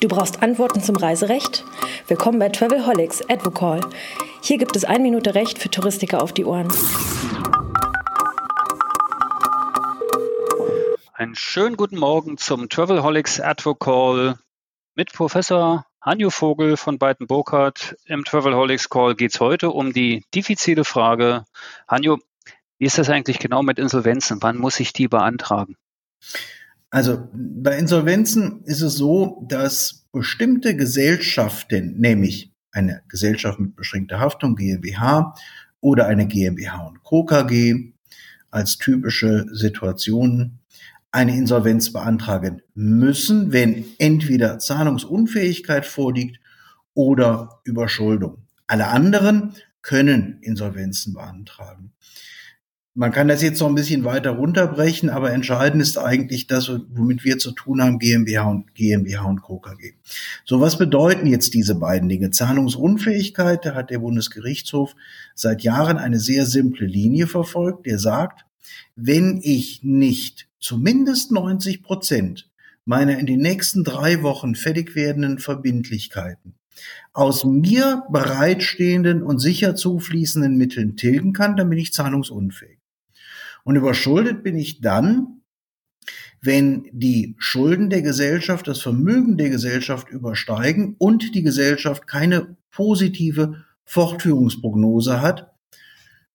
Du brauchst Antworten zum Reiserecht? Willkommen bei Travelholics Advocall. Hier gibt es ein Minute Recht für Touristiker auf die Ohren. Einen schönen guten Morgen zum Travelholics Advocall mit Professor Hanjo Vogel von Beiten Burkhardt. Im Travelholics Call geht es heute um die diffizile Frage. Hanjo, wie ist das eigentlich genau mit Insolvenzen? Wann muss ich die beantragen? Also bei Insolvenzen ist es so, dass bestimmte Gesellschaften, nämlich eine Gesellschaft mit beschränkter Haftung, GmbH, oder eine GmbH und Co. KG als typische Situationen eine Insolvenz beantragen müssen, wenn entweder Zahlungsunfähigkeit vorliegt oder Überschuldung. Alle anderen können Insolvenzen beantragen. Man kann das jetzt noch ein bisschen weiter runterbrechen, aber entscheidend ist eigentlich das, womit wir zu tun haben, GmbH und GmbH und Co. So, was bedeuten jetzt diese beiden Dinge? Zahlungsunfähigkeit, da hat der Bundesgerichtshof seit Jahren eine sehr simple Linie verfolgt, der sagt, wenn ich nicht zumindest 90 Prozent meiner in den nächsten drei Wochen fertig werdenden Verbindlichkeiten aus mir bereitstehenden und sicher zufließenden Mitteln tilgen kann, dann bin ich zahlungsunfähig. Und überschuldet bin ich dann, wenn die Schulden der Gesellschaft das Vermögen der Gesellschaft übersteigen und die Gesellschaft keine positive Fortführungsprognose hat,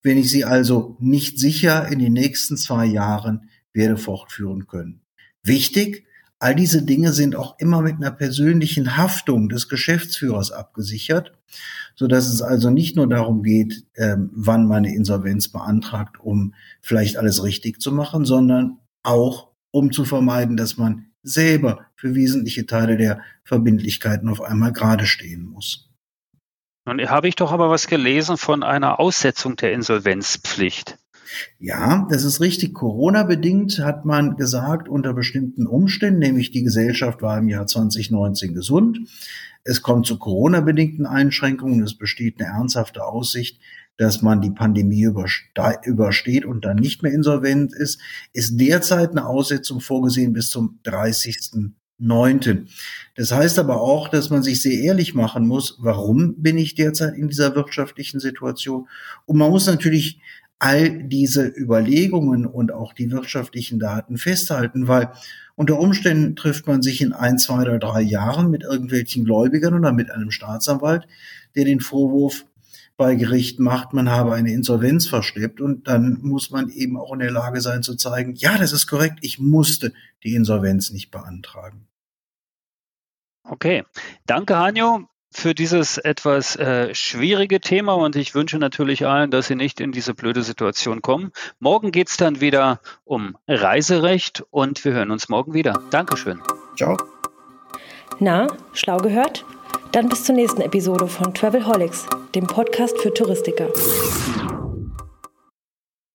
wenn ich sie also nicht sicher in den nächsten zwei Jahren werde fortführen können. Wichtig, all diese Dinge sind auch immer mit einer persönlichen Haftung des Geschäftsführers abgesichert so dass es also nicht nur darum geht, ähm, wann man eine Insolvenz beantragt, um vielleicht alles richtig zu machen, sondern auch um zu vermeiden, dass man selber für wesentliche Teile der Verbindlichkeiten auf einmal gerade stehen muss. Nun habe ich doch aber was gelesen von einer Aussetzung der Insolvenzpflicht. Ja, das ist richtig. Corona-bedingt hat man gesagt, unter bestimmten Umständen, nämlich die Gesellschaft war im Jahr 2019 gesund. Es kommt zu Corona-bedingten Einschränkungen. Es besteht eine ernsthafte Aussicht, dass man die Pandemie übersteht und dann nicht mehr insolvent ist. Ist derzeit eine Aussetzung vorgesehen bis zum 30.09. Das heißt aber auch, dass man sich sehr ehrlich machen muss, warum bin ich derzeit in dieser wirtschaftlichen Situation? Und man muss natürlich all diese Überlegungen und auch die wirtschaftlichen Daten festhalten, weil unter Umständen trifft man sich in ein, zwei oder drei Jahren mit irgendwelchen Gläubigern oder mit einem Staatsanwalt, der den Vorwurf bei Gericht macht, man habe eine Insolvenz versteppt und dann muss man eben auch in der Lage sein zu zeigen, ja, das ist korrekt, ich musste die Insolvenz nicht beantragen. Okay, danke Hanjo für dieses etwas äh, schwierige Thema und ich wünsche natürlich allen, dass sie nicht in diese blöde Situation kommen. Morgen geht's dann wieder um Reiserecht und wir hören uns morgen wieder. Dankeschön. Ciao. Na, schlau gehört? Dann bis zur nächsten Episode von Travelholics, dem Podcast für Touristiker.